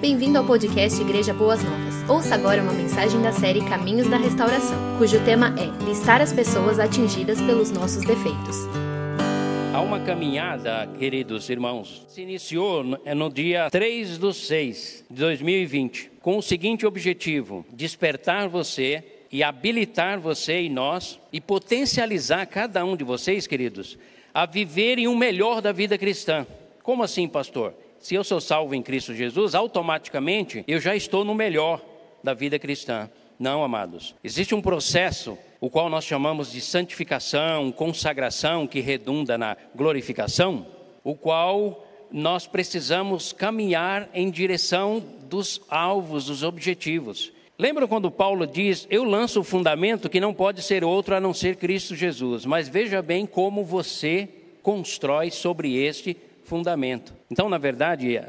Bem-vindo ao podcast Igreja Boas Novas. Ouça agora uma mensagem da série Caminhos da Restauração, cujo tema é Listar as pessoas atingidas pelos nossos defeitos. Há uma caminhada, queridos irmãos, se iniciou no é dia 3 do 6 de 2020, com o seguinte objetivo: despertar você e habilitar você e nós e potencializar cada um de vocês, queridos, a viverem o melhor da vida cristã. Como assim, pastor? Se eu sou salvo em Cristo Jesus, automaticamente eu já estou no melhor da vida cristã. Não, amados. Existe um processo, o qual nós chamamos de santificação, consagração, que redunda na glorificação, o qual nós precisamos caminhar em direção dos alvos, dos objetivos. Lembra quando Paulo diz: Eu lanço o fundamento que não pode ser outro a não ser Cristo Jesus, mas veja bem como você constrói sobre este fundamento. Então, na verdade,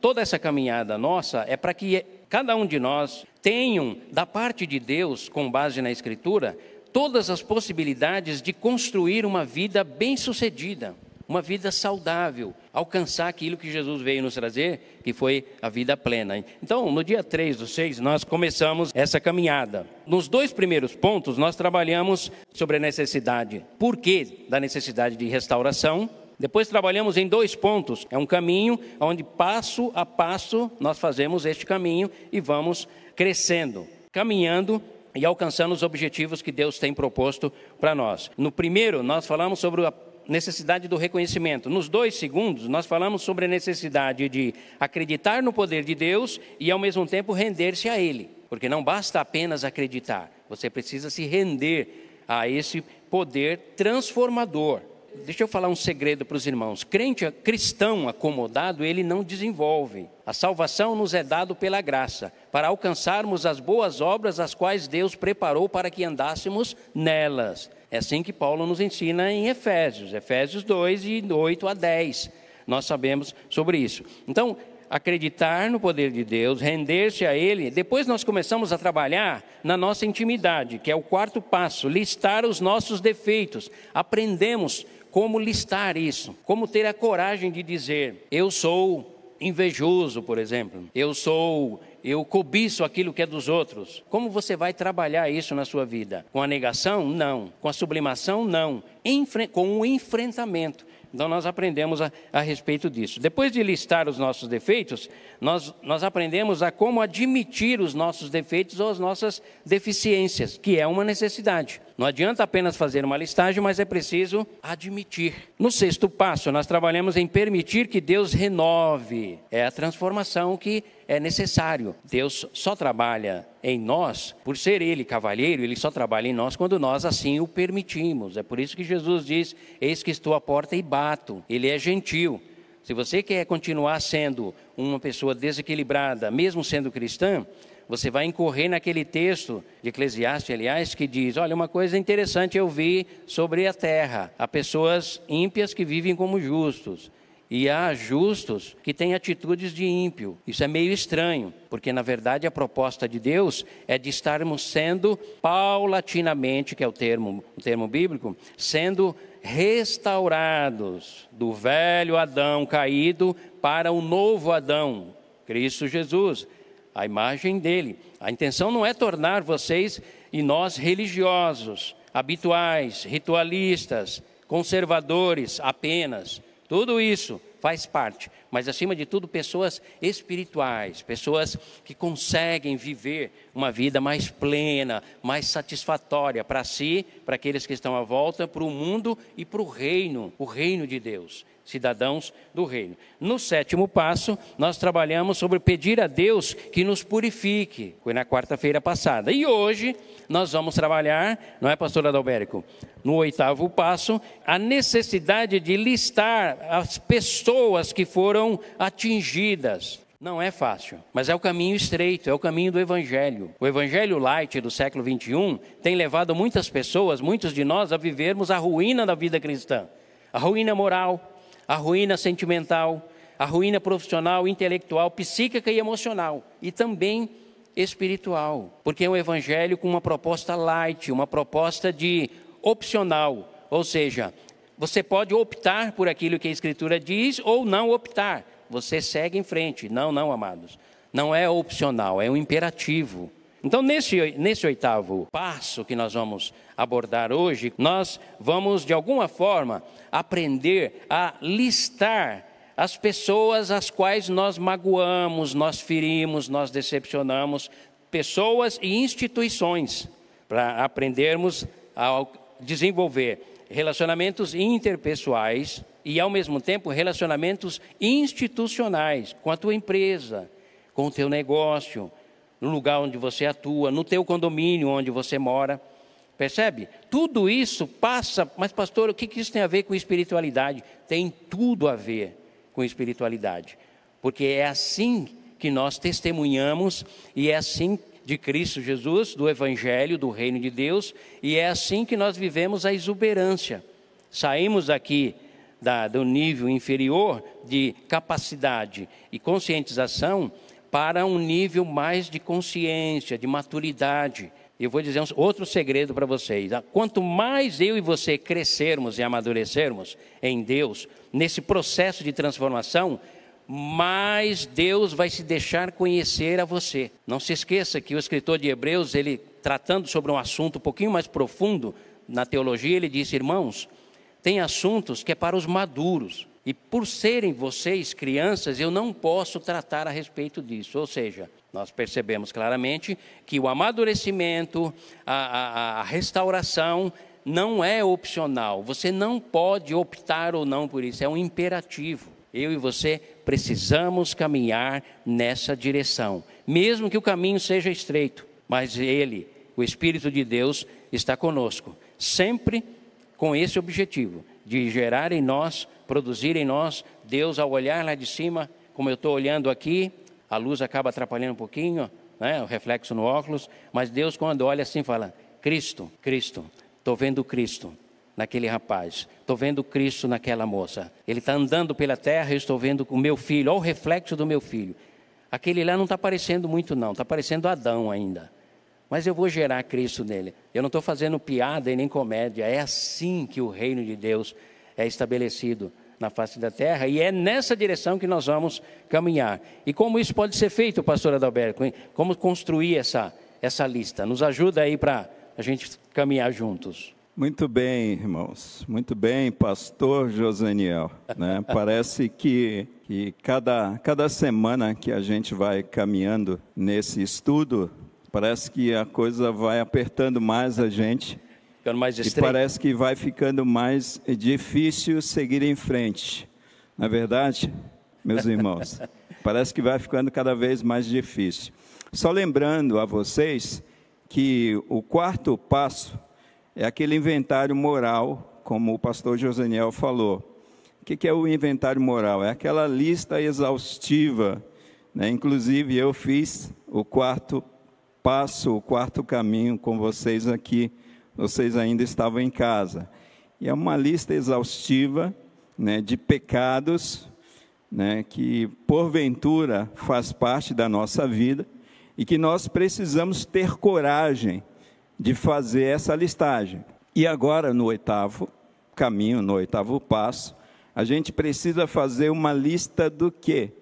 toda essa caminhada nossa é para que cada um de nós tenham, da parte de Deus, com base na Escritura, todas as possibilidades de construir uma vida bem-sucedida, uma vida saudável, alcançar aquilo que Jesus veio nos trazer, que foi a vida plena. Então, no dia 3 do 6, nós começamos essa caminhada. Nos dois primeiros pontos, nós trabalhamos sobre a necessidade, por que da necessidade de restauração depois trabalhamos em dois pontos. É um caminho onde passo a passo nós fazemos este caminho e vamos crescendo, caminhando e alcançando os objetivos que Deus tem proposto para nós. No primeiro, nós falamos sobre a necessidade do reconhecimento. Nos dois segundos, nós falamos sobre a necessidade de acreditar no poder de Deus e, ao mesmo tempo, render-se a Ele. Porque não basta apenas acreditar, você precisa se render a esse poder transformador deixa eu falar um segredo para os irmãos. Crente cristão acomodado, ele não desenvolve. A salvação nos é dado pela graça, para alcançarmos as boas obras as quais Deus preparou para que andássemos nelas. É assim que Paulo nos ensina em Efésios, Efésios 2 e 8 a 10. Nós sabemos sobre isso. Então, acreditar no poder de Deus, render-se a Ele. Depois nós começamos a trabalhar na nossa intimidade, que é o quarto passo, listar os nossos defeitos. Aprendemos como listar isso, como ter a coragem de dizer: eu sou invejoso, por exemplo, eu sou eu cobiço aquilo que é dos outros. Como você vai trabalhar isso na sua vida? Com a negação? Não. Com a sublimação? Não. Enfre com o enfrentamento. Então, nós aprendemos a, a, respeito disso. Depois de listar os nossos defeitos, nós, nós aprendemos a como admitir os nossos defeitos ou as nossas deficiências, que é uma necessidade. Não adianta apenas fazer uma listagem, mas é preciso admitir. No sexto passo, nós trabalhamos em permitir que Deus renove. É a transformação que é necessário. Deus só trabalha em nós, por ser Ele cavalheiro, Ele só trabalha em nós quando nós assim o permitimos. É por isso que Jesus diz: Eis que estou à porta e bato. Ele é gentil. Se você quer continuar sendo uma pessoa desequilibrada, mesmo sendo cristã, você vai incorrer naquele texto de Eclesiastes, aliás, que diz: olha, uma coisa interessante eu vi sobre a terra: há pessoas ímpias que vivem como justos. E há justos que têm atitudes de ímpio. Isso é meio estranho, porque na verdade a proposta de Deus é de estarmos sendo paulatinamente, que é o termo, o termo bíblico, sendo restaurados do velho Adão caído para o novo Adão, Cristo Jesus a imagem dele. A intenção não é tornar vocês e nós religiosos, habituais, ritualistas, conservadores apenas. Tudo isso faz parte, mas acima de tudo, pessoas espirituais, pessoas que conseguem viver uma vida mais plena, mais satisfatória para si, para aqueles que estão à volta, para o mundo e para o reino, o reino de Deus cidadãos do reino. No sétimo passo, nós trabalhamos sobre pedir a Deus que nos purifique, foi na quarta-feira passada. E hoje nós vamos trabalhar, não é, pastor Adalberico? No oitavo passo, a necessidade de listar as pessoas que foram atingidas. Não é fácil, mas é o caminho estreito, é o caminho do Evangelho. O Evangelho light do século 21 tem levado muitas pessoas, muitos de nós, a vivermos a ruína da vida cristã, a ruína moral, a ruína sentimental, a ruína profissional, intelectual, psíquica e emocional, e também espiritual, porque é um evangelho com uma proposta light, uma proposta de opcional, ou seja, você pode optar por aquilo que a Escritura diz ou não optar, você segue em frente. Não, não, amados. não é opcional, é um imperativo. Então, nesse, nesse oitavo passo que nós vamos abordar hoje, nós vamos, de alguma forma, aprender a listar as pessoas às quais nós magoamos, nós ferimos, nós decepcionamos, pessoas e instituições, para aprendermos a desenvolver relacionamentos interpessoais e, ao mesmo tempo, relacionamentos institucionais com a tua empresa, com o teu negócio, no lugar onde você atua, no teu condomínio onde você mora. Percebe? Tudo isso passa, mas pastor, o que isso tem a ver com espiritualidade? Tem tudo a ver com espiritualidade, porque é assim que nós testemunhamos e é assim de Cristo Jesus, do Evangelho, do Reino de Deus, e é assim que nós vivemos a exuberância. Saímos aqui da, do nível inferior de capacidade e conscientização para um nível mais de consciência, de maturidade. Eu vou dizer outro segredo para vocês. Quanto mais eu e você crescermos e amadurecermos em Deus, nesse processo de transformação, mais Deus vai se deixar conhecer a você. Não se esqueça que o escritor de Hebreus, ele tratando sobre um assunto um pouquinho mais profundo na teologia, ele disse: "Irmãos, tem assuntos que é para os maduros. E por serem vocês crianças, eu não posso tratar a respeito disso. Ou seja, nós percebemos claramente que o amadurecimento, a, a, a restauração, não é opcional. Você não pode optar ou não por isso, é um imperativo. Eu e você precisamos caminhar nessa direção, mesmo que o caminho seja estreito, mas Ele, o Espírito de Deus, está conosco, sempre com esse objetivo de gerar em nós produzir em nós, Deus ao olhar lá de cima, como eu estou olhando aqui, a luz acaba atrapalhando um pouquinho, né, o reflexo no óculos, mas Deus quando olha assim fala, Cristo, Cristo, estou vendo Cristo naquele rapaz, estou vendo Cristo naquela moça, ele está andando pela terra, eu estou vendo o meu filho, olha o reflexo do meu filho, aquele lá não está parecendo muito não, está parecendo Adão ainda, mas eu vou gerar Cristo nele, eu não estou fazendo piada e nem comédia, é assim que o reino de Deus é estabelecido na face da terra, e é nessa direção que nós vamos caminhar. E como isso pode ser feito, pastor Adalberto? Como construir essa, essa lista? Nos ajuda aí para a gente caminhar juntos. Muito bem, irmãos. Muito bem, pastor Josaniel. Né? Parece que, que cada, cada semana que a gente vai caminhando nesse estudo, parece que a coisa vai apertando mais a gente ficando mais estreito. E parece que vai ficando mais difícil seguir em frente. Na é verdade, meus irmãos, parece que vai ficando cada vez mais difícil. Só lembrando a vocês que o quarto passo é aquele inventário moral, como o pastor Joseniel falou. O que é o inventário moral? É aquela lista exaustiva. Né? Inclusive, eu fiz o quarto passo, o quarto caminho com vocês aqui vocês ainda estavam em casa. E é uma lista exaustiva né, de pecados né, que, porventura, faz parte da nossa vida e que nós precisamos ter coragem de fazer essa listagem. E agora, no oitavo caminho, no oitavo passo, a gente precisa fazer uma lista do quê?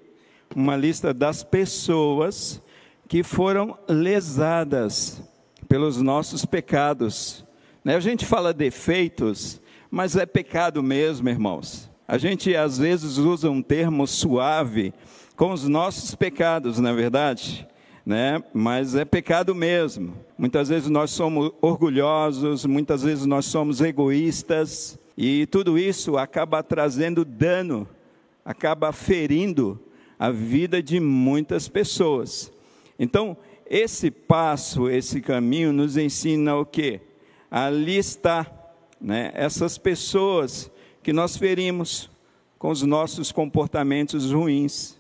Uma lista das pessoas que foram lesadas pelos nossos pecados. Né? A gente fala defeitos, mas é pecado mesmo, irmãos. A gente às vezes usa um termo suave com os nossos pecados, na é verdade, né? Mas é pecado mesmo. Muitas vezes nós somos orgulhosos, muitas vezes nós somos egoístas, e tudo isso acaba trazendo dano, acaba ferindo a vida de muitas pessoas. Então, esse passo, esse caminho nos ensina o quê? Ali está, né, essas pessoas que nós ferimos com os nossos comportamentos ruins,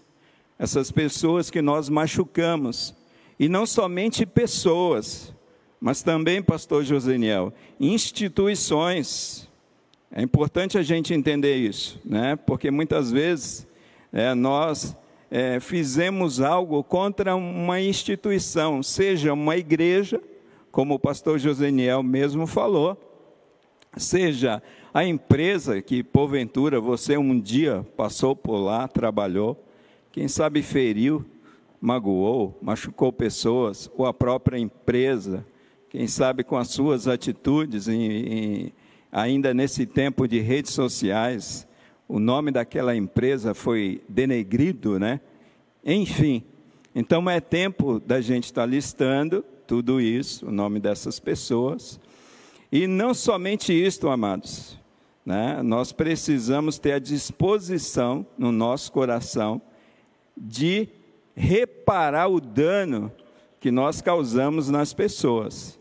essas pessoas que nós machucamos, e não somente pessoas, mas também, pastor Joseniel, instituições. É importante a gente entender isso, né? porque muitas vezes é, nós é, fizemos algo contra uma instituição, seja uma igreja, como o pastor Joseniel mesmo falou, seja a empresa que porventura você um dia passou por lá, trabalhou, quem sabe feriu magoou, machucou pessoas, ou a própria empresa, quem sabe com as suas atitudes, em, em, ainda nesse tempo de redes sociais, o nome daquela empresa foi denegrido, né? Enfim, então é tempo da gente estar listando tudo isso, o nome dessas pessoas. E não somente isto, amados, né? nós precisamos ter a disposição no nosso coração de reparar o dano que nós causamos nas pessoas.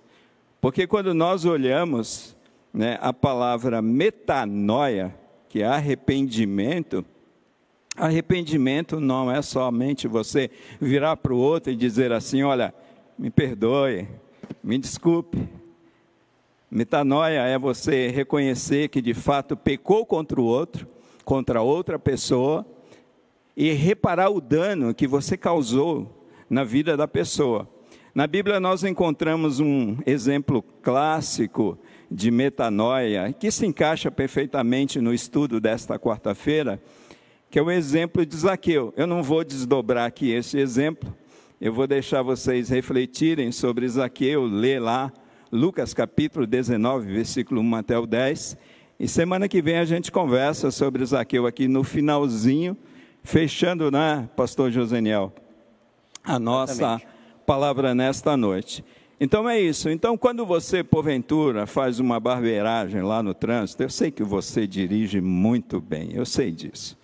Porque quando nós olhamos né, a palavra metanoia, que é arrependimento, arrependimento não é somente você virar para o outro e dizer assim: olha, me perdoe, me desculpe. Metanoia é você reconhecer que de fato pecou contra o outro, contra outra pessoa, e reparar o dano que você causou na vida da pessoa. Na Bíblia nós encontramos um exemplo clássico de metanoia que se encaixa perfeitamente no estudo desta quarta-feira, que é o exemplo de Zaqueu. Eu não vou desdobrar aqui esse exemplo, eu vou deixar vocês refletirem sobre Zaqueu, ler lá Lucas capítulo 19, versículo 1 até o 10. E semana que vem a gente conversa sobre Zaqueu aqui no finalzinho, fechando, né, pastor Joseniel, a nossa Exatamente. palavra nesta noite. Então é isso. Então, quando você, porventura, faz uma barbeiragem lá no trânsito, eu sei que você dirige muito bem, eu sei disso.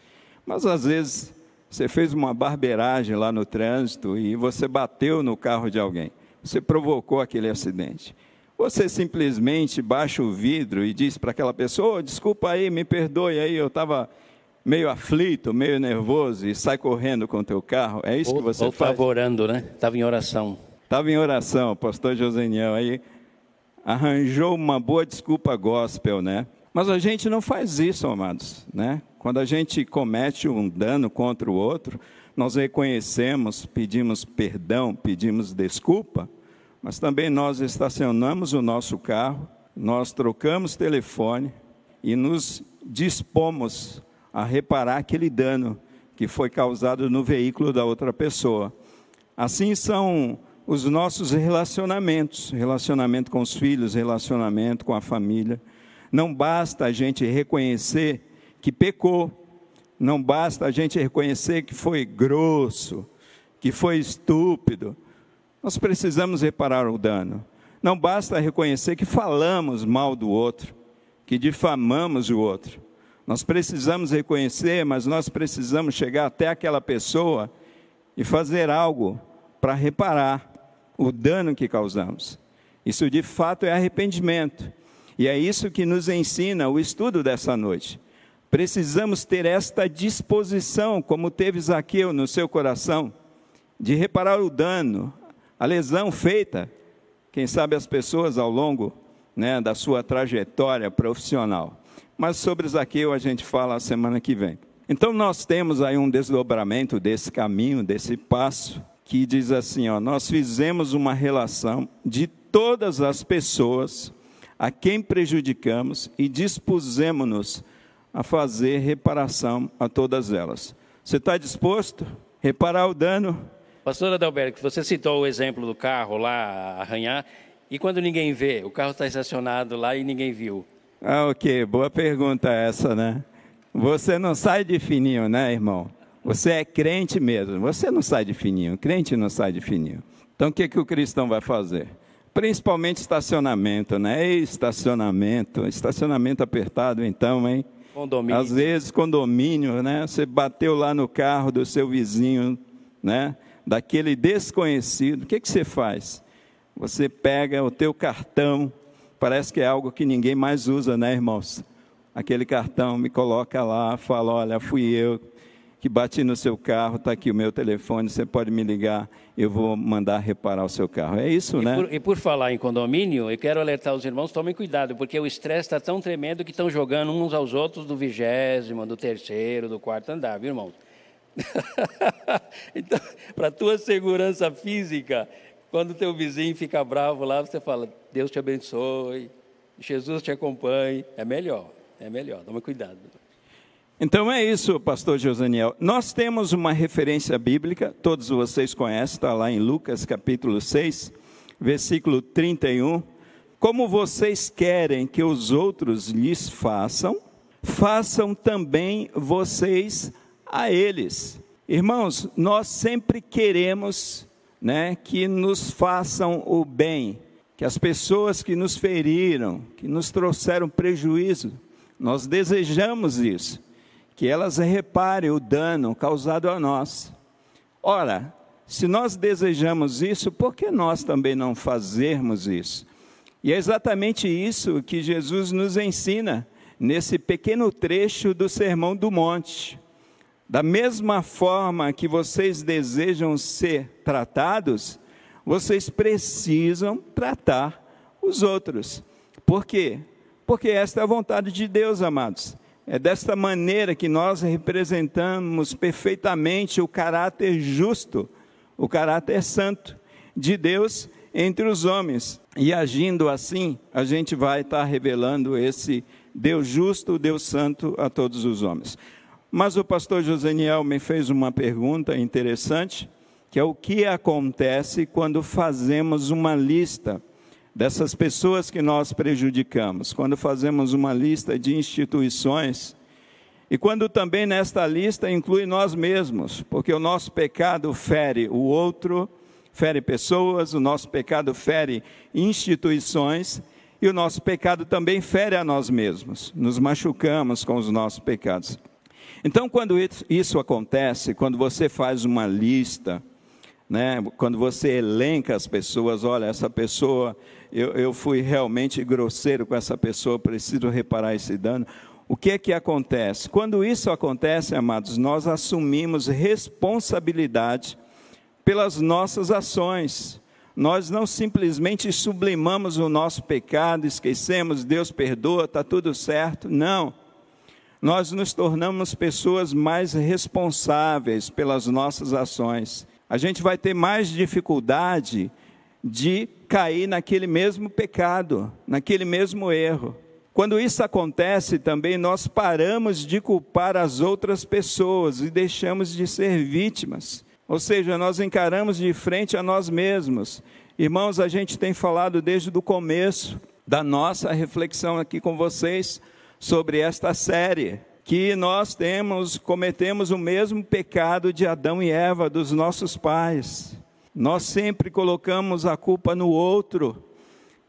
Mas às vezes você fez uma barbeiragem lá no trânsito e você bateu no carro de alguém. Você provocou aquele acidente. Você simplesmente baixa o vidro e diz para aquela pessoa: oh, desculpa aí, me perdoe aí, eu estava meio aflito, meio nervoso e sai correndo com o teu carro. É isso ou, que você ou faz? Ou favorando, né? Estava em oração. Estava em oração, o pastor Joseniel aí arranjou uma boa desculpa gospel, né? Mas a gente não faz isso, amados, né? Quando a gente comete um dano contra o outro, nós reconhecemos, pedimos perdão, pedimos desculpa, mas também nós estacionamos o nosso carro, nós trocamos telefone e nos dispomos a reparar aquele dano que foi causado no veículo da outra pessoa. Assim são os nossos relacionamentos, relacionamento com os filhos, relacionamento com a família. Não basta a gente reconhecer que pecou, não basta a gente reconhecer que foi grosso, que foi estúpido. Nós precisamos reparar o dano. Não basta reconhecer que falamos mal do outro, que difamamos o outro. Nós precisamos reconhecer, mas nós precisamos chegar até aquela pessoa e fazer algo para reparar o dano que causamos. Isso de fato é arrependimento. E é isso que nos ensina o estudo dessa noite. Precisamos ter esta disposição, como teve Zaqueu no seu coração, de reparar o dano, a lesão feita, quem sabe as pessoas ao longo né, da sua trajetória profissional. Mas sobre Zaqueu a gente fala a semana que vem. Então nós temos aí um desdobramento desse caminho, desse passo, que diz assim: ó, nós fizemos uma relação de todas as pessoas a quem prejudicamos e dispusemos-nos a fazer reparação a todas elas. Você está disposto a reparar o dano? Pastor Adalberto, você citou o exemplo do carro lá arranhar, e quando ninguém vê, o carro está estacionado lá e ninguém viu. Ah, ok, boa pergunta essa, né? Você não sai de fininho, né, irmão? Você é crente mesmo. Você não sai de fininho. Crente não sai de fininho. Então o que, que o cristão vai fazer? Principalmente estacionamento, né? Estacionamento, estacionamento apertado, então, hein? Condomínio. Às vezes condomínio, né? Você bateu lá no carro do seu vizinho, né? Daquele desconhecido. O que, que você faz? Você pega o teu cartão, parece que é algo que ninguém mais usa, né, irmãos? Aquele cartão me coloca lá, fala, olha, fui eu que bati no seu carro, está aqui o meu telefone, você pode me ligar, eu vou mandar reparar o seu carro. É isso, e né? Por, e por falar em condomínio, eu quero alertar os irmãos, tomem cuidado, porque o estresse está tão tremendo que estão jogando uns aos outros do vigésimo, do terceiro, do quarto andar, viu, irmão? então, para a tua segurança física, quando o teu vizinho fica bravo lá, você fala, Deus te abençoe, Jesus te acompanhe, é melhor, é melhor, toma cuidado. Então é isso, pastor Josaniel. Nós temos uma referência bíblica, todos vocês conhecem, está lá em Lucas capítulo 6, versículo 31. Como vocês querem que os outros lhes façam, façam também vocês a eles. Irmãos, nós sempre queremos né, que nos façam o bem, que as pessoas que nos feriram, que nos trouxeram prejuízo, nós desejamos isso, que elas reparem o dano causado a nós. Ora, se nós desejamos isso, por que nós também não fazermos isso? E é exatamente isso que Jesus nos ensina nesse pequeno trecho do Sermão do Monte. Da mesma forma que vocês desejam ser tratados, vocês precisam tratar os outros. Por quê? Porque esta é a vontade de Deus, amados. É desta maneira que nós representamos perfeitamente o caráter justo, o caráter santo de Deus entre os homens. E agindo assim, a gente vai estar revelando esse Deus justo, Deus santo a todos os homens. Mas o pastor Joseniel me fez uma pergunta interessante, que é o que acontece quando fazemos uma lista dessas pessoas que nós prejudicamos, quando fazemos uma lista de instituições e quando também nesta lista inclui nós mesmos, porque o nosso pecado fere o outro, fere pessoas, o nosso pecado fere instituições e o nosso pecado também fere a nós mesmos. Nos machucamos com os nossos pecados. Então, quando isso acontece, quando você faz uma lista, né, quando você elenca as pessoas, olha, essa pessoa, eu, eu fui realmente grosseiro com essa pessoa, preciso reparar esse dano. O que é que acontece? Quando isso acontece, amados, nós assumimos responsabilidade pelas nossas ações. Nós não simplesmente sublimamos o nosso pecado, esquecemos, Deus perdoa, está tudo certo. Não nós nos tornamos pessoas mais responsáveis pelas nossas ações. A gente vai ter mais dificuldade de cair naquele mesmo pecado, naquele mesmo erro. Quando isso acontece também, nós paramos de culpar as outras pessoas e deixamos de ser vítimas. Ou seja, nós encaramos de frente a nós mesmos. Irmãos, a gente tem falado desde o começo da nossa reflexão aqui com vocês sobre esta série, que nós temos, cometemos o mesmo pecado de Adão e Eva, dos nossos pais. Nós sempre colocamos a culpa no outro.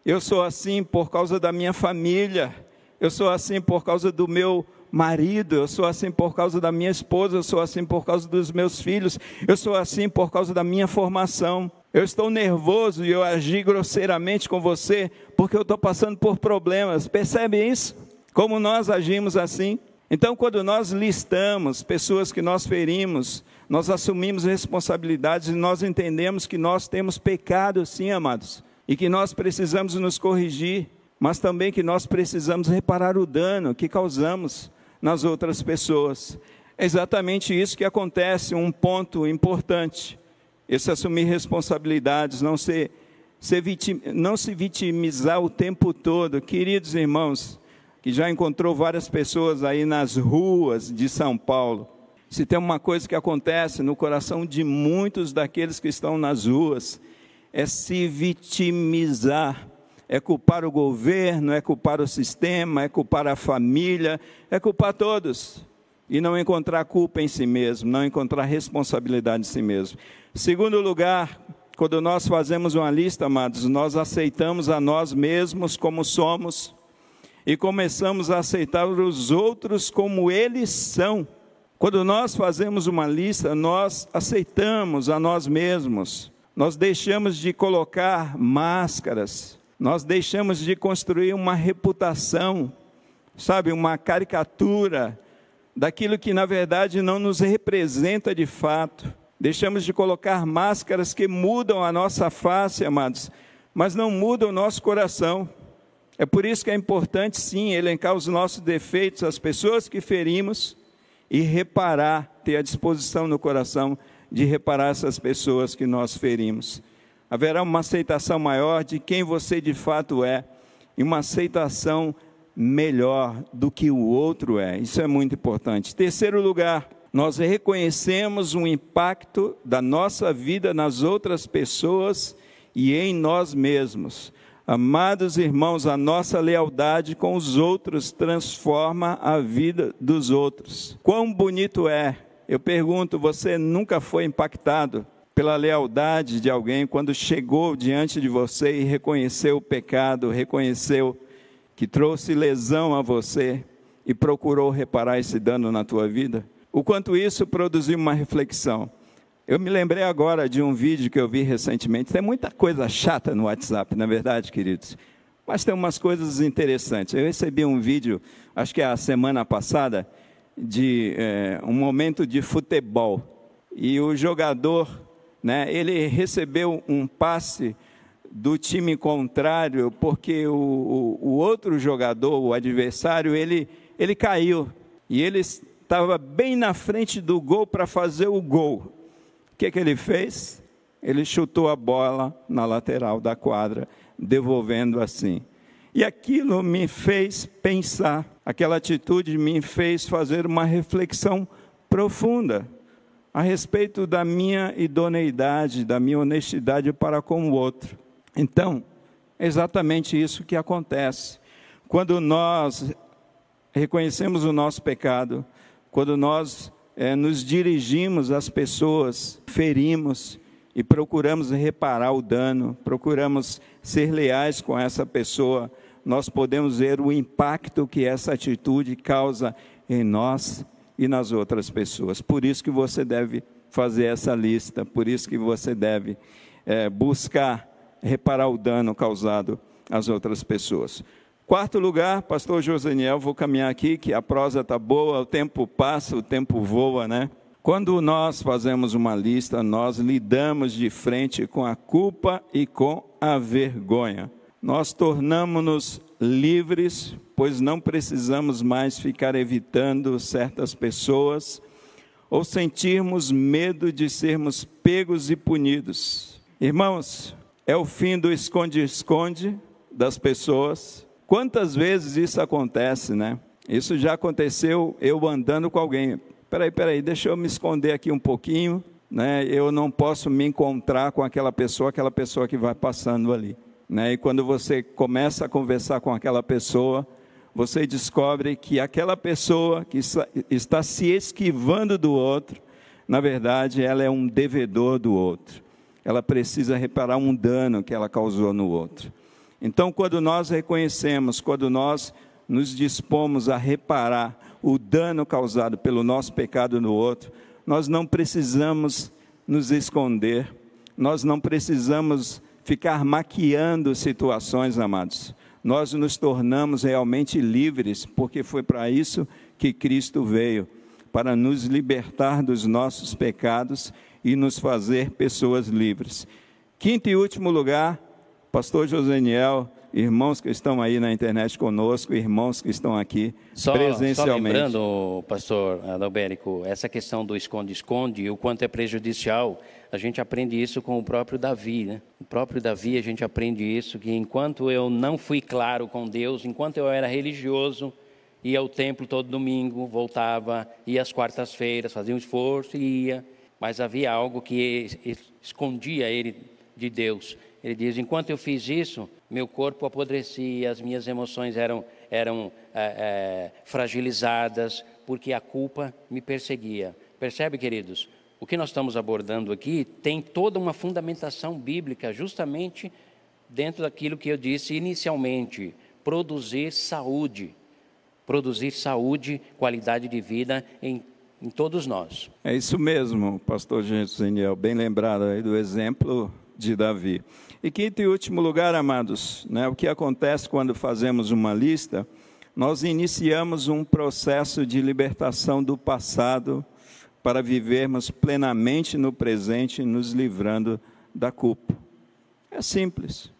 Eu sou assim por causa da minha família, eu sou assim por causa do meu marido, eu sou assim por causa da minha esposa, eu sou assim por causa dos meus filhos, eu sou assim por causa da minha formação. Eu estou nervoso e eu agi grosseiramente com você porque eu estou passando por problemas. Percebe isso? Como nós agimos assim? Então, quando nós listamos pessoas que nós ferimos, nós assumimos responsabilidades e nós entendemos que nós temos pecado, sim, amados, e que nós precisamos nos corrigir, mas também que nós precisamos reparar o dano que causamos nas outras pessoas. É exatamente isso que acontece, um ponto importante. Esse assumir responsabilidades, não ser, ser vitim, não se vitimizar o tempo todo. Queridos irmãos, que já encontrou várias pessoas aí nas ruas de São Paulo. Se tem uma coisa que acontece no coração de muitos daqueles que estão nas ruas, é se vitimizar, é culpar o governo, é culpar o sistema, é culpar a família, é culpar todos. E não encontrar culpa em si mesmo, não encontrar responsabilidade em si mesmo. Segundo lugar, quando nós fazemos uma lista, amados, nós aceitamos a nós mesmos como somos e começamos a aceitar os outros como eles são. Quando nós fazemos uma lista, nós aceitamos a nós mesmos, nós deixamos de colocar máscaras, nós deixamos de construir uma reputação, sabe, uma caricatura daquilo que na verdade não nos representa de fato. Deixamos de colocar máscaras que mudam a nossa face, amados, mas não mudam o nosso coração. É por isso que é importante, sim, elencar os nossos defeitos, as pessoas que ferimos e reparar, ter a disposição no coração de reparar essas pessoas que nós ferimos. Haverá uma aceitação maior de quem você de fato é e uma aceitação melhor do que o outro é. Isso é muito importante. Terceiro lugar, nós reconhecemos o impacto da nossa vida nas outras pessoas e em nós mesmos. Amados irmãos, a nossa lealdade com os outros transforma a vida dos outros. Quão bonito é! Eu pergunto, você nunca foi impactado pela lealdade de alguém quando chegou diante de você e reconheceu o pecado, reconheceu que trouxe lesão a você e procurou reparar esse dano na tua vida? O quanto isso produziu uma reflexão. Eu me lembrei agora de um vídeo que eu vi recentemente. Tem muita coisa chata no WhatsApp, na é verdade, queridos. Mas tem umas coisas interessantes. Eu recebi um vídeo, acho que é a semana passada, de é, um momento de futebol. E o jogador, né, ele recebeu um passe do time contrário, porque o, o, o outro jogador, o adversário, ele, ele caiu. E ele estava bem na frente do gol para fazer o gol. O que, que ele fez? Ele chutou a bola na lateral da quadra, devolvendo assim. E aquilo me fez pensar, aquela atitude me fez fazer uma reflexão profunda a respeito da minha idoneidade, da minha honestidade para com o outro. Então, é exatamente isso que acontece. Quando nós reconhecemos o nosso pecado, quando nós é, nos dirigimos às pessoas, ferimos e procuramos reparar o dano, procuramos ser leais com essa pessoa, nós podemos ver o impacto que essa atitude causa em nós e nas outras pessoas. Por isso que você deve fazer essa lista, por isso que você deve é, buscar reparar o dano causado às outras pessoas. Quarto lugar, pastor Joseniel, vou caminhar aqui, que a prosa está boa, o tempo passa, o tempo voa, né? Quando nós fazemos uma lista, nós lidamos de frente com a culpa e com a vergonha. Nós tornamos-nos livres, pois não precisamos mais ficar evitando certas pessoas ou sentirmos medo de sermos pegos e punidos. Irmãos, é o fim do esconde-esconde das pessoas Quantas vezes isso acontece, né? Isso já aconteceu eu andando com alguém. Peraí, peraí, deixa eu me esconder aqui um pouquinho, né? Eu não posso me encontrar com aquela pessoa, aquela pessoa que vai passando ali, né? E quando você começa a conversar com aquela pessoa, você descobre que aquela pessoa que está se esquivando do outro, na verdade, ela é um devedor do outro. Ela precisa reparar um dano que ela causou no outro. Então, quando nós reconhecemos, quando nós nos dispomos a reparar o dano causado pelo nosso pecado no outro, nós não precisamos nos esconder, nós não precisamos ficar maquiando situações, amados. Nós nos tornamos realmente livres, porque foi para isso que Cristo veio para nos libertar dos nossos pecados e nos fazer pessoas livres. Quinto e último lugar, Pastor Joseniel, irmãos que estão aí na internet conosco, irmãos que estão aqui só, presencialmente. Só lembrando, pastor Adalberico, essa questão do esconde-esconde e o quanto é prejudicial, a gente aprende isso com o próprio Davi, né? O próprio Davi a gente aprende isso, que enquanto eu não fui claro com Deus, enquanto eu era religioso, ia ao templo todo domingo, voltava, ia às quartas-feiras, fazia um esforço e ia, mas havia algo que escondia ele de Deus. Ele diz: enquanto eu fiz isso, meu corpo apodrecia, as minhas emoções eram, eram é, é, fragilizadas, porque a culpa me perseguia. Percebe, queridos? O que nós estamos abordando aqui tem toda uma fundamentação bíblica, justamente dentro daquilo que eu disse inicialmente: produzir saúde. Produzir saúde, qualidade de vida em em todos nós. É isso mesmo, pastor Geniel, bem lembrado aí do exemplo de Davi. E quinto e último lugar, amados, né, o que acontece quando fazemos uma lista? Nós iniciamos um processo de libertação do passado para vivermos plenamente no presente, nos livrando da culpa. É simples.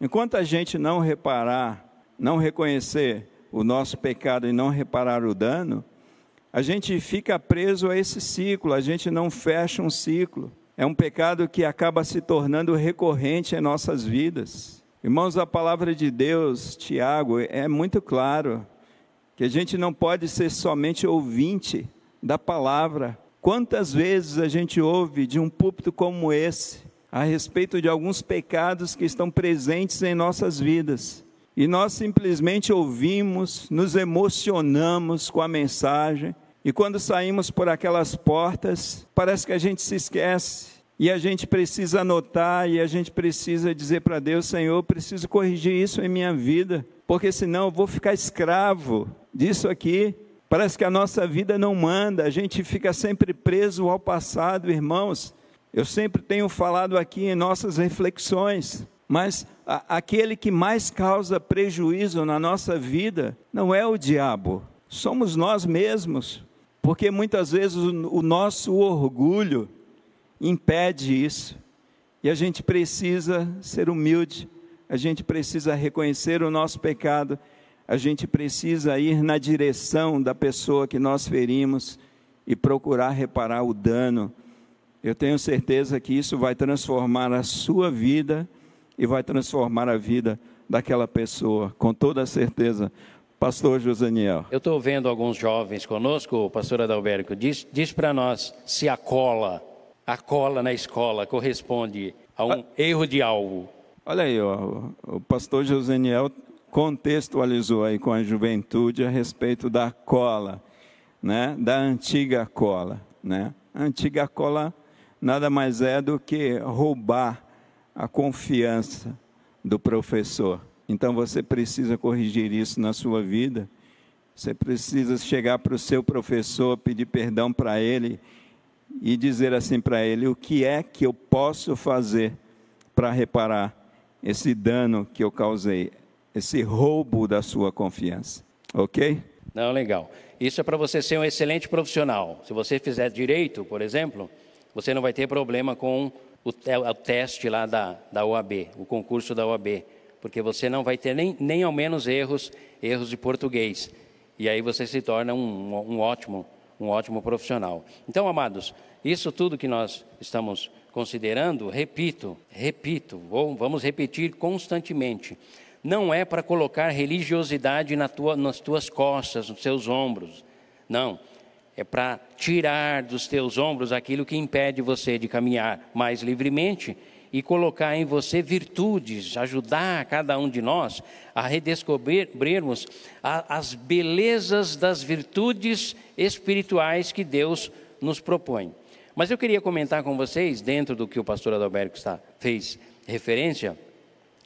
Enquanto a gente não reparar, não reconhecer o nosso pecado e não reparar o dano, a gente fica preso a esse ciclo, a gente não fecha um ciclo. É um pecado que acaba se tornando recorrente em nossas vidas. Irmãos, a palavra de Deus, Tiago, é muito claro que a gente não pode ser somente ouvinte da palavra. Quantas vezes a gente ouve de um púlpito como esse a respeito de alguns pecados que estão presentes em nossas vidas? E nós simplesmente ouvimos, nos emocionamos com a mensagem, e quando saímos por aquelas portas, parece que a gente se esquece. E a gente precisa anotar e a gente precisa dizer para Deus: Senhor, preciso corrigir isso em minha vida, porque senão eu vou ficar escravo disso aqui. Parece que a nossa vida não manda, a gente fica sempre preso ao passado, irmãos. Eu sempre tenho falado aqui em nossas reflexões, mas a, aquele que mais causa prejuízo na nossa vida não é o diabo, somos nós mesmos, porque muitas vezes o, nosso orgulho impede isso, e a gente precisa ser humilde, a gente precisa reconhecer o nosso pecado a gente precisa ir na direção da pessoa que nós ferimos e procurar reparar o dano. Eu tenho certeza que isso vai transformar a sua vida e vai transformar a vida daquela pessoa, com toda certeza. Pastor Josaniel. Eu estou vendo alguns jovens conosco, pastor Adalberto, diz, diz para nós se a cola, a cola na escola corresponde a um ah, erro de alvo. Olha aí, ó, o pastor Josaniel contextualizou aí com a juventude a respeito da cola, né? Da antiga cola, né? A antiga cola nada mais é do que roubar a confiança do professor. Então você precisa corrigir isso na sua vida. Você precisa chegar para o seu professor, pedir perdão para ele e dizer assim para ele: o que é que eu posso fazer para reparar esse dano que eu causei? esse roubo da sua confiança. Ok? Não, legal. Isso é para você ser um excelente profissional. Se você fizer direito, por exemplo, você não vai ter problema com o, o teste lá da, da OAB, o concurso da OAB, porque você não vai ter nem, nem ao menos erros, erros de português. E aí você se torna um, um ótimo, um ótimo profissional. Então, amados, isso tudo que nós estamos considerando, repito, repito, vamos repetir constantemente não é para colocar religiosidade na tua, nas tuas costas, nos teus ombros. Não. É para tirar dos teus ombros aquilo que impede você de caminhar mais livremente e colocar em você virtudes, ajudar cada um de nós a redescobrirmos as belezas das virtudes espirituais que Deus nos propõe. Mas eu queria comentar com vocês, dentro do que o pastor Adalberto está, fez referência,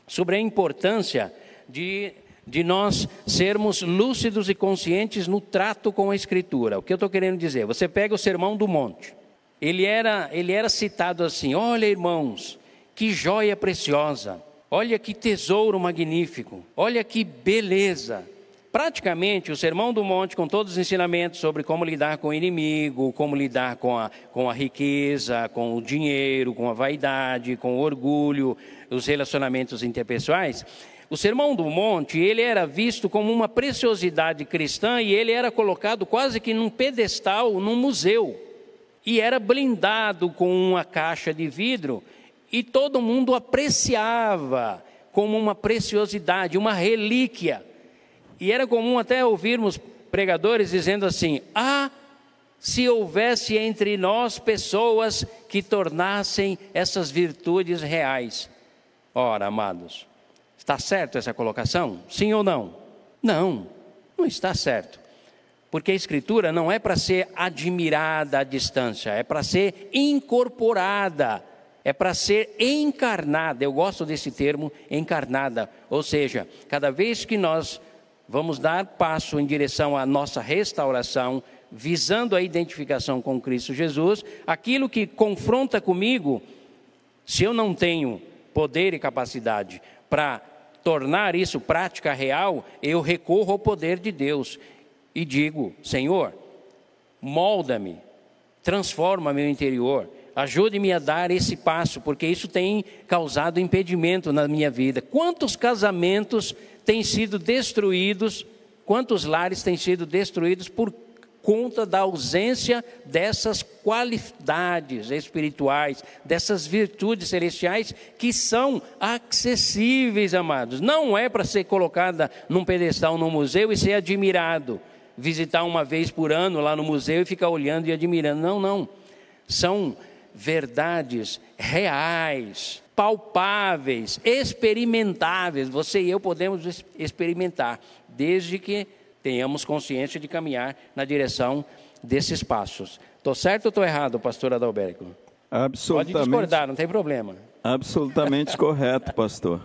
sobre a importância de, de nós sermos lúcidos e conscientes no trato com a Escritura. O que eu estou querendo dizer? Você pega o Sermão do Monte, ele era, ele era citado assim: olha, irmãos, que joia preciosa, olha que tesouro magnífico, olha que beleza. Praticamente, o Sermão do Monte, com todos os ensinamentos sobre como lidar com o inimigo, como lidar com a, com a riqueza, com o dinheiro, com a vaidade, com o orgulho, os relacionamentos interpessoais, o Sermão do Monte, ele era visto como uma preciosidade cristã e ele era colocado quase que num pedestal, num museu. E era blindado com uma caixa de vidro e todo mundo apreciava como uma preciosidade, uma relíquia. E era comum até ouvirmos pregadores dizendo assim: "Ah, se houvesse entre nós pessoas que tornassem essas virtudes reais". Ora, amados, está certo essa colocação? Sim ou não? Não, não está certo. Porque a Escritura não é para ser admirada à distância, é para ser incorporada, é para ser encarnada. Eu gosto desse termo, encarnada. Ou seja, cada vez que nós vamos dar passo em direção à nossa restauração, visando a identificação com Cristo Jesus, aquilo que confronta comigo, se eu não tenho poder e capacidade para tornar isso prática real, eu recorro ao poder de Deus e digo: Senhor, molda-me, transforma meu interior, ajude-me a dar esse passo, porque isso tem causado impedimento na minha vida. Quantos casamentos têm sido destruídos, quantos lares têm sido destruídos por conta da ausência dessas qualidades espirituais, dessas virtudes celestiais que são acessíveis, amados. Não é para ser colocada num pedestal no museu e ser admirado, visitar uma vez por ano lá no museu e ficar olhando e admirando. Não, não. São verdades reais, palpáveis, experimentáveis. Você e eu podemos experimentar, desde que tenhamos consciência de caminhar na direção desses passos. Estou certo ou estou errado, pastor Adalberto? Absolutamente. Pode discordar, não tem problema. Absolutamente correto, pastor.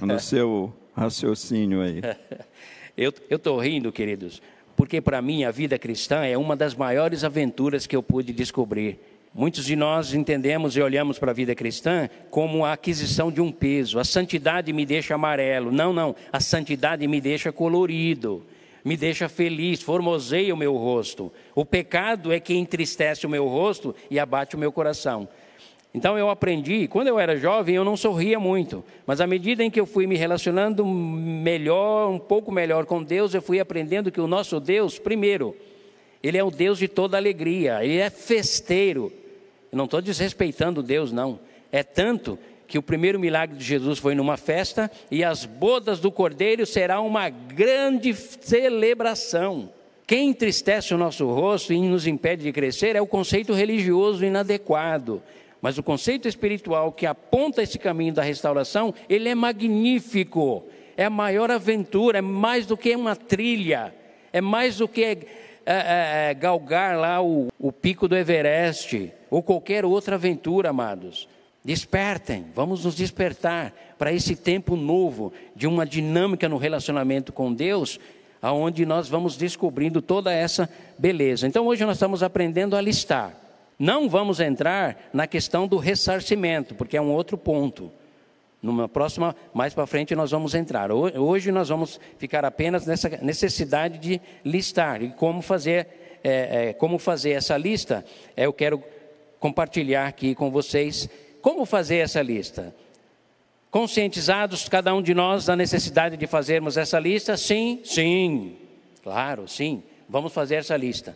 No seu raciocínio aí. Eu estou rindo, queridos, porque para mim a vida cristã é uma das maiores aventuras que eu pude descobrir. Muitos de nós entendemos e olhamos para a vida cristã como a aquisição de um peso. A santidade me deixa amarelo. Não, não. A santidade me deixa colorido me deixa feliz, formoseia o meu rosto. O pecado é que entristece o meu rosto e abate o meu coração. Então eu aprendi, quando eu era jovem eu não sorria muito, mas à medida em que eu fui me relacionando melhor, um pouco melhor com Deus, eu fui aprendendo que o nosso Deus, primeiro, ele é o Deus de toda alegria, ele é festeiro. Eu não estou desrespeitando Deus, não. É tanto que o primeiro milagre de Jesus foi numa festa e as bodas do cordeiro será uma grande celebração. Quem entristece o nosso rosto e nos impede de crescer é o conceito religioso inadequado. Mas o conceito espiritual que aponta esse caminho da restauração, ele é magnífico. É a maior aventura, é mais do que uma trilha, é mais do que é, é, é, galgar lá o, o pico do Everest, ou qualquer outra aventura, amados. Despertem, vamos nos despertar para esse tempo novo de uma dinâmica no relacionamento com Deus, aonde nós vamos descobrindo toda essa beleza. Então hoje nós estamos aprendendo a listar. Não vamos entrar na questão do ressarcimento, porque é um outro ponto. Numa próxima, mais para frente, nós vamos entrar. Hoje nós vamos ficar apenas nessa necessidade de listar e como fazer, é, é, como fazer essa lista. É, eu quero compartilhar aqui com vocês como fazer essa lista? Conscientizados, cada um de nós, da necessidade de fazermos essa lista? Sim, sim, claro, sim. Vamos fazer essa lista.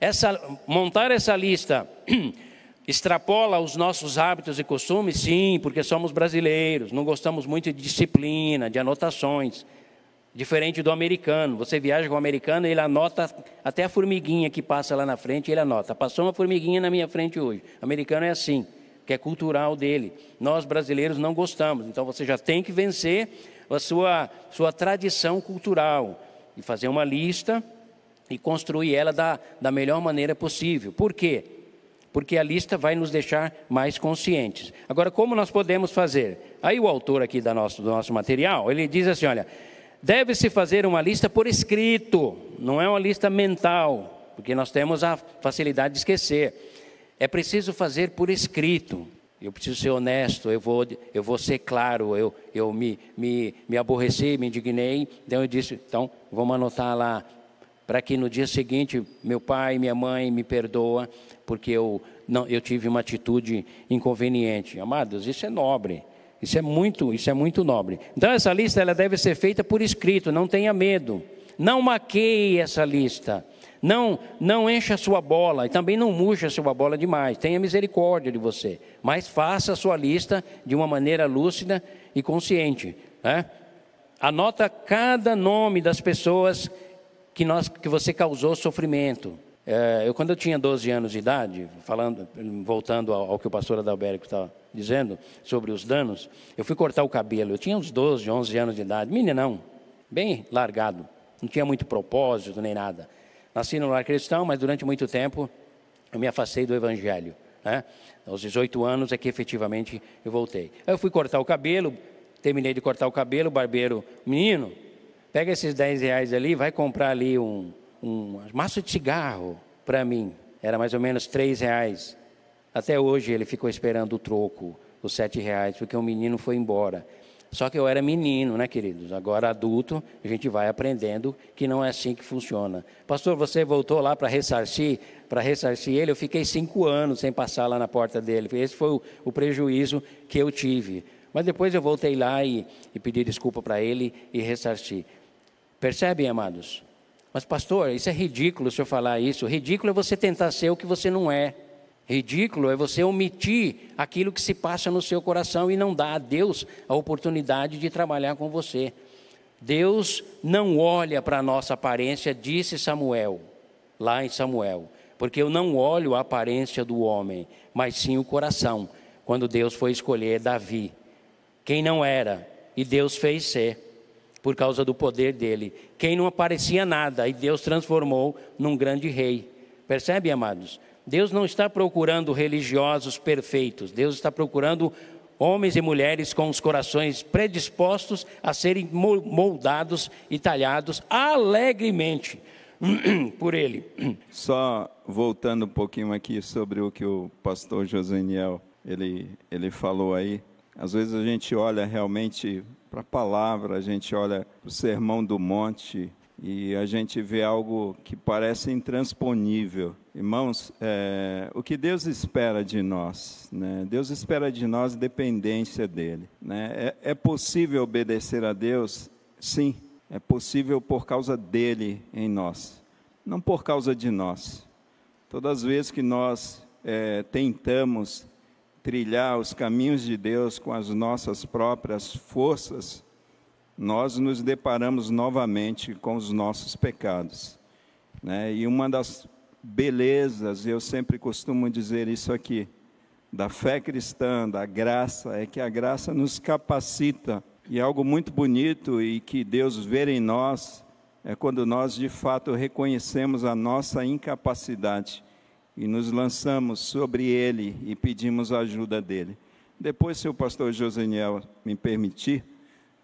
Essa, montar essa lista extrapola os nossos hábitos e costumes? Sim, porque somos brasileiros, não gostamos muito de disciplina, de anotações. Diferente do americano, você viaja com o americano, ele anota até a formiguinha que passa lá na frente, ele anota. Passou uma formiguinha na minha frente hoje. O americano é assim que é cultural dele. Nós brasileiros não gostamos, então você já tem que vencer a sua, sua tradição cultural e fazer uma lista e construir ela da, da melhor maneira possível. Por quê? Porque a lista vai nos deixar mais conscientes. Agora, como nós podemos fazer? Aí o autor aqui da nosso, do nosso material, ele diz assim, olha, deve-se fazer uma lista por escrito, não é uma lista mental, porque nós temos a facilidade de esquecer. É preciso fazer por escrito. Eu preciso ser honesto, eu vou, eu vou ser claro. Eu, eu me, me, me aborreci, me indignei. Então eu disse: então vamos anotar lá, para que no dia seguinte meu pai, minha mãe me perdoa, porque eu, não, eu tive uma atitude inconveniente. Amados, isso é nobre. Isso é muito, isso é muito nobre. Então essa lista ela deve ser feita por escrito, não tenha medo. Não maqueie essa lista. Não, não encha a sua bola e também não murcha a sua bola demais. Tenha misericórdia de você, mas faça a sua lista de uma maneira lúcida e consciente. Né? Anota cada nome das pessoas que, nós, que você causou sofrimento. É, eu, quando eu tinha 12 anos de idade, falando, voltando ao, ao que o pastor Adalberto estava dizendo sobre os danos, eu fui cortar o cabelo. Eu tinha uns 12, 11 anos de idade, meninão, bem largado, não tinha muito propósito nem nada. Nasci no lar cristão, mas durante muito tempo eu me afastei do evangelho. Né? Aos 18 anos é que efetivamente eu voltei. Eu fui cortar o cabelo, terminei de cortar o cabelo, o barbeiro, menino, pega esses 10 reais ali, vai comprar ali um, um maço de cigarro para mim. Era mais ou menos 3 reais. Até hoje ele ficou esperando o troco, os 7 reais, porque o menino foi embora. Só que eu era menino, né, queridos? Agora adulto, a gente vai aprendendo que não é assim que funciona. Pastor, você voltou lá para ressarcir, para ressarcir ele. Eu fiquei cinco anos sem passar lá na porta dele. Esse foi o, o prejuízo que eu tive. Mas depois eu voltei lá e, e pedi desculpa para ele e ressarci. Percebem, amados? Mas, pastor, isso é ridículo o senhor falar isso. Ridículo é você tentar ser o que você não é. Ridículo é você omitir aquilo que se passa no seu coração e não dar a Deus a oportunidade de trabalhar com você. Deus não olha para a nossa aparência, disse Samuel, lá em Samuel, porque eu não olho a aparência do homem, mas sim o coração, quando Deus foi escolher Davi, quem não era, e Deus fez ser por causa do poder dele. Quem não aparecia nada e Deus transformou num grande rei. Percebe, amados? Deus não está procurando religiosos perfeitos, Deus está procurando homens e mulheres com os corações predispostos a serem moldados e talhados alegremente por Ele. Só voltando um pouquinho aqui sobre o que o pastor Joseniel ele, ele falou aí. Às vezes a gente olha realmente para a palavra, a gente olha para o sermão do monte e a gente vê algo que parece intransponível. Irmãos, é, o que Deus espera de nós? Né? Deus espera de nós dependência dEle. Né? É, é possível obedecer a Deus? Sim, é possível por causa dEle em nós, não por causa de nós. Todas as vezes que nós é, tentamos trilhar os caminhos de Deus com as nossas próprias forças, nós nos deparamos novamente com os nossos pecados. Né? E uma das belezas, eu sempre costumo dizer isso aqui, da fé cristã, da graça, é que a graça nos capacita. E algo muito bonito e que Deus vê em nós é quando nós de fato reconhecemos a nossa incapacidade e nos lançamos sobre ele e pedimos a ajuda dele. Depois, se o pastor Joseniel me permitir,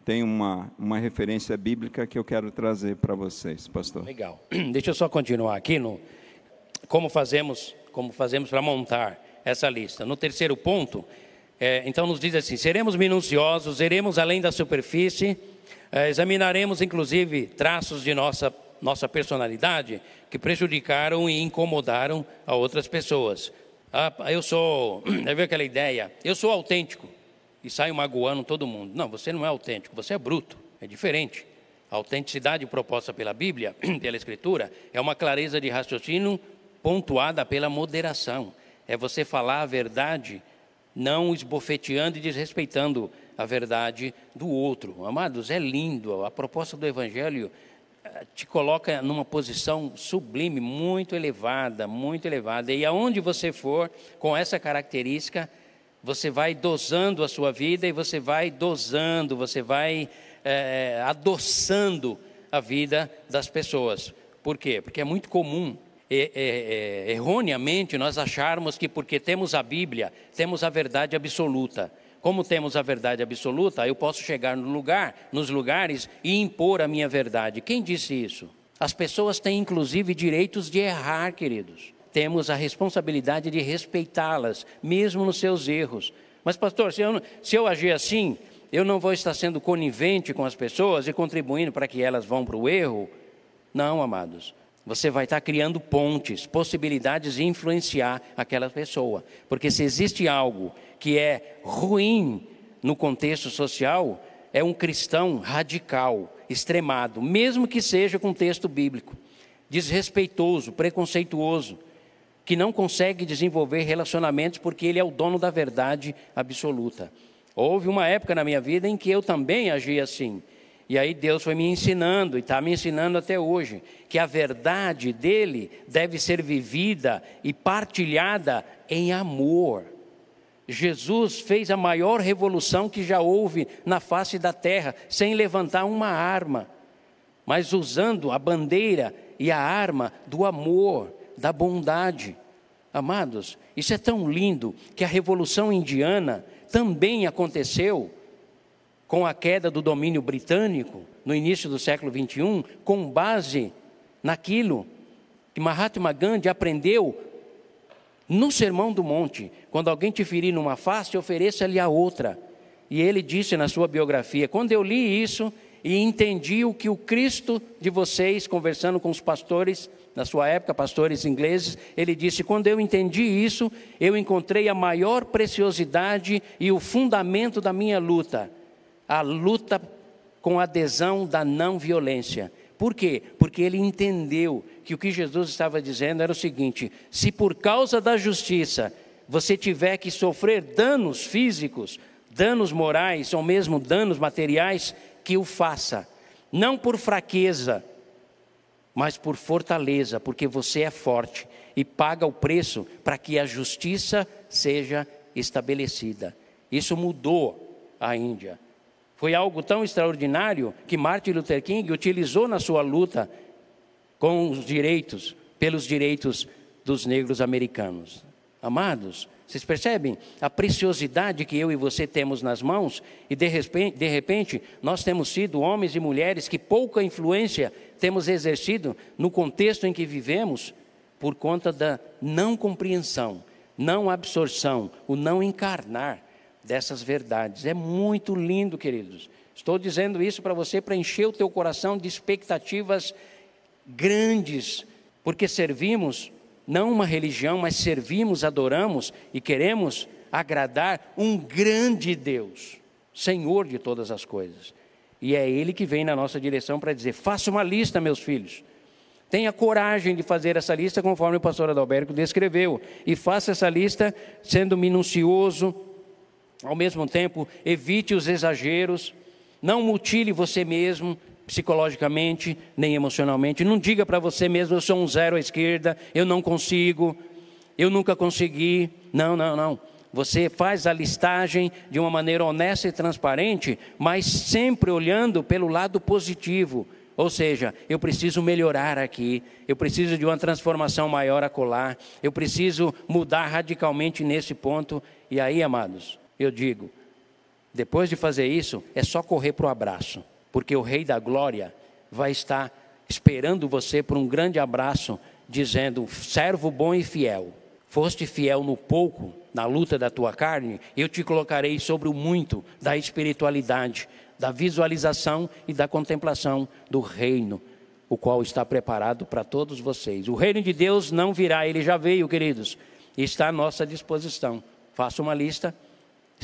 tem uma, uma referência bíblica que eu quero trazer para vocês, pastor. Legal. Deixa eu só continuar aqui no como fazemos, como fazemos para montar essa lista. No terceiro ponto, é, então nos diz assim: seremos minuciosos, iremos além da superfície, é, examinaremos inclusive traços de nossa nossa personalidade que prejudicaram e incomodaram a outras pessoas. Ah, eu sou, é ver aquela ideia, eu sou autêntico e saio magoando todo mundo. Não, você não é autêntico, você é bruto, é diferente. A autenticidade proposta pela Bíblia, pela Escritura, é uma clareza de raciocínio pontuada pela moderação. É você falar a verdade, não esbofeteando e desrespeitando a verdade do outro. Amados, é lindo. A proposta do Evangelho te coloca numa posição sublime, muito elevada, muito elevada. E aonde você for com essa característica, você vai dosando a sua vida e você vai dosando, você vai é, adoçando a vida das pessoas. Por quê? Porque é muito comum, é, é, erroneamente, nós acharmos que porque temos a Bíblia, temos a verdade absoluta. Como temos a verdade absoluta, eu posso chegar no lugar, nos lugares e impor a minha verdade. Quem disse isso? As pessoas têm inclusive direitos de errar, queridos. Temos a responsabilidade de respeitá-las, mesmo nos seus erros. Mas, pastor, se eu, se eu agir assim, eu não vou estar sendo conivente com as pessoas e contribuindo para que elas vão para o erro? Não, amados. Você vai estar criando pontes, possibilidades de influenciar aquela pessoa. Porque se existe algo que é ruim no contexto social é um cristão radical, extremado, mesmo que seja com texto bíblico, desrespeitoso, preconceituoso, que não consegue desenvolver relacionamentos porque ele é o dono da verdade absoluta. Houve uma época na minha vida em que eu também agia assim. E aí Deus foi me ensinando, e está me ensinando até hoje, que a verdade dele deve ser vivida e partilhada em amor. Jesus fez a maior revolução que já houve na face da terra, sem levantar uma arma, mas usando a bandeira e a arma do amor, da bondade. Amados, isso é tão lindo que a revolução indiana também aconteceu com a queda do domínio britânico no início do século 21, com base naquilo que Mahatma Gandhi aprendeu no Sermão do Monte, quando alguém te ferir numa face, ofereça-lhe a outra. E ele disse na sua biografia: quando eu li isso e entendi o que o Cristo de vocês, conversando com os pastores, na sua época, pastores ingleses, ele disse: quando eu entendi isso, eu encontrei a maior preciosidade e o fundamento da minha luta, a luta com adesão da não violência Por quê? Porque ele entendeu que o que Jesus estava dizendo era o seguinte: se por causa da justiça você tiver que sofrer danos físicos, danos morais ou mesmo danos materiais, que o faça, não por fraqueza, mas por fortaleza, porque você é forte e paga o preço para que a justiça seja estabelecida. Isso mudou a Índia. Foi algo tão extraordinário que Martin Luther King utilizou na sua luta com os direitos, pelos direitos dos negros americanos. Amados, vocês percebem a preciosidade que eu e você temos nas mãos? E de repente, de repente, nós temos sido homens e mulheres que pouca influência temos exercido no contexto em que vivemos por conta da não compreensão, não absorção, o não encarnar dessas verdades. É muito lindo, queridos. Estou dizendo isso para você para encher o teu coração de expectativas grandes, porque servimos não uma religião, mas servimos, adoramos e queremos agradar um grande Deus, Senhor de todas as coisas. E é Ele que vem na nossa direção para dizer: faça uma lista, meus filhos. Tenha coragem de fazer essa lista conforme o pastor Adalberto descreveu. E faça essa lista sendo minucioso, ao mesmo tempo, evite os exageros, não mutile você mesmo, psicologicamente nem emocionalmente. Não diga para você mesmo, eu sou um zero à esquerda, eu não consigo, eu nunca consegui. Não, não, não. Você faz a listagem de uma maneira honesta e transparente, mas sempre olhando pelo lado positivo. Ou seja, eu preciso melhorar aqui, eu preciso de uma transformação maior acolá, eu preciso mudar radicalmente nesse ponto. E aí, amados, eu digo, depois de fazer isso, é só correr para o abraço porque o Rei da Glória vai estar esperando você por um grande abraço, dizendo: servo bom e fiel, foste fiel no pouco, na luta da tua carne, eu te colocarei sobre o muito da espiritualidade, da visualização e da contemplação do reino, o qual está preparado para todos vocês. O reino de Deus não virá, ele já veio, queridos, está à nossa disposição. Faça uma lista,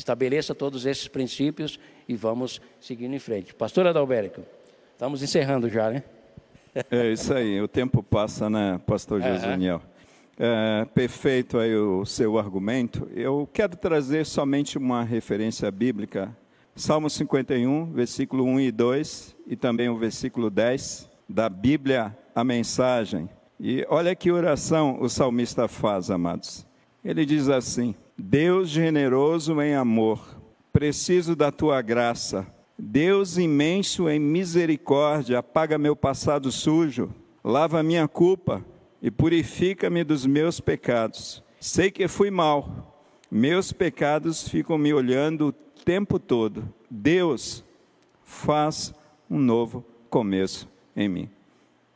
estabeleça todos esses princípios e vamos seguindo em frente. Pastor Adalberico, estamos encerrando já, né? É isso aí, o tempo passa, né, pastor Josuniel? Uhum. É, perfeito aí o seu argumento. Eu quero trazer somente uma referência bíblica. Salmo 51, versículo 1 e 2, e também o versículo 10 da Bíblia, a mensagem. E olha que oração o salmista faz, amados. Ele diz assim: Deus generoso em amor, preciso da tua graça. Deus imenso em misericórdia, apaga meu passado sujo, lava minha culpa e purifica-me dos meus pecados. Sei que fui mal, meus pecados ficam me olhando o tempo todo. Deus faz um novo começo em mim.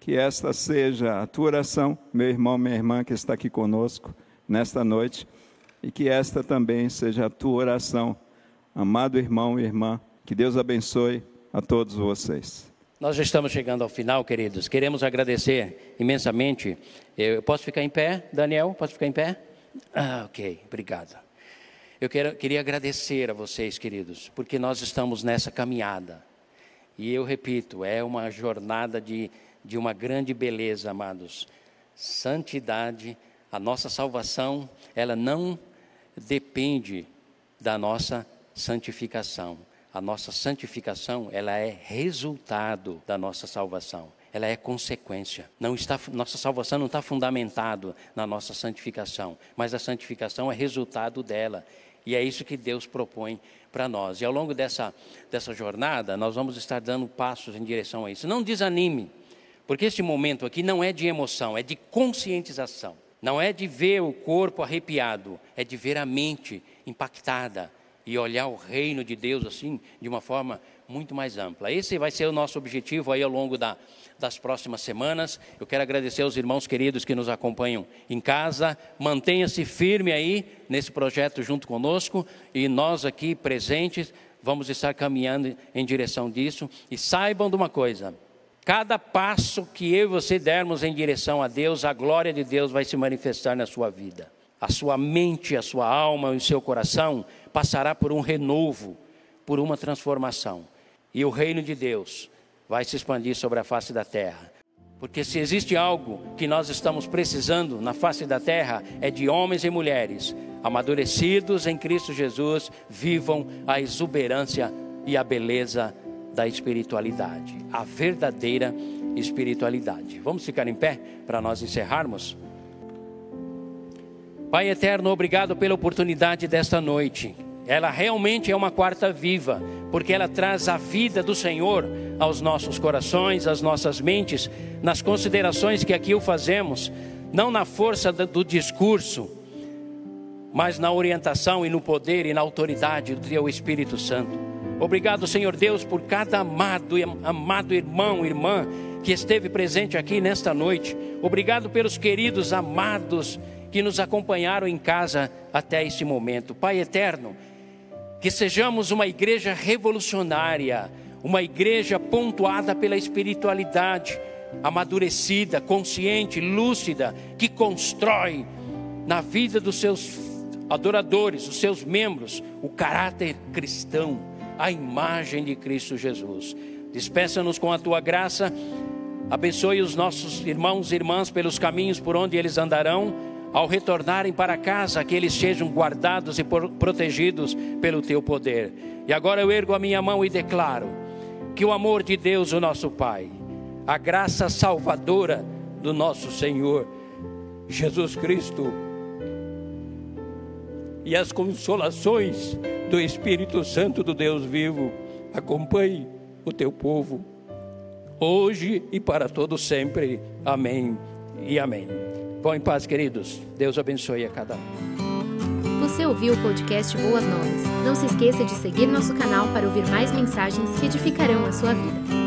Que esta seja a tua oração, meu irmão, minha irmã que está aqui conosco nesta noite, e que esta também seja a tua oração Amado irmão e irmã, que Deus abençoe a todos vocês. Nós já estamos chegando ao final, queridos. Queremos agradecer imensamente. Eu posso ficar em pé, Daniel? Posso ficar em pé? Ah, ok, obrigado. Eu quero, queria agradecer a vocês, queridos, porque nós estamos nessa caminhada. E eu repito, é uma jornada de, de uma grande beleza, amados. Santidade, a nossa salvação, ela não depende da nossa santificação. A nossa santificação, ela é resultado da nossa salvação. Ela é consequência. Não está, nossa salvação não está fundamentado na nossa santificação, mas a santificação é resultado dela. E é isso que Deus propõe para nós. E ao longo dessa, dessa jornada, nós vamos estar dando passos em direção a isso. Não desanime, porque este momento aqui não é de emoção, é de conscientização. Não é de ver o corpo arrepiado, é de ver a mente impactada, e olhar o reino de Deus assim, de uma forma muito mais ampla. Esse vai ser o nosso objetivo aí ao longo da, das próximas semanas. Eu quero agradecer aos irmãos queridos que nos acompanham em casa. Mantenha-se firme aí nesse projeto junto conosco e nós aqui presentes vamos estar caminhando em direção disso. E saibam de uma coisa: cada passo que eu e você dermos em direção a Deus, a glória de Deus vai se manifestar na sua vida. A sua mente, a sua alma, o seu coração passará por um renovo, por uma transformação. E o reino de Deus vai se expandir sobre a face da terra. Porque se existe algo que nós estamos precisando na face da terra, é de homens e mulheres amadurecidos em Cristo Jesus, vivam a exuberância e a beleza da espiritualidade, a verdadeira espiritualidade. Vamos ficar em pé para nós encerrarmos? Pai eterno, obrigado pela oportunidade desta noite. Ela realmente é uma quarta viva, porque ela traz a vida do Senhor aos nossos corações, às nossas mentes, nas considerações que aqui o fazemos, não na força do discurso, mas na orientação e no poder e na autoridade do Teu Espírito Santo. Obrigado, Senhor Deus, por cada amado, amado irmão, irmã que esteve presente aqui nesta noite. Obrigado pelos queridos amados que nos acompanharam em casa até este momento. Pai eterno, que sejamos uma igreja revolucionária, uma igreja pontuada pela espiritualidade, amadurecida, consciente, lúcida, que constrói na vida dos seus adoradores, os seus membros, o caráter cristão, a imagem de Cristo Jesus. Despeça-nos com a tua graça, abençoe os nossos irmãos e irmãs pelos caminhos por onde eles andarão ao retornarem para casa, que eles sejam guardados e protegidos pelo teu poder. E agora eu ergo a minha mão e declaro que o amor de Deus, o nosso Pai, a graça salvadora do nosso Senhor Jesus Cristo e as consolações do Espírito Santo do Deus vivo acompanhe o teu povo hoje e para todo sempre. Amém e amém. Vão em paz, queridos. Deus abençoe a cada um. Você ouviu o podcast Boas Novas. Não se esqueça de seguir nosso canal para ouvir mais mensagens que edificarão a sua vida.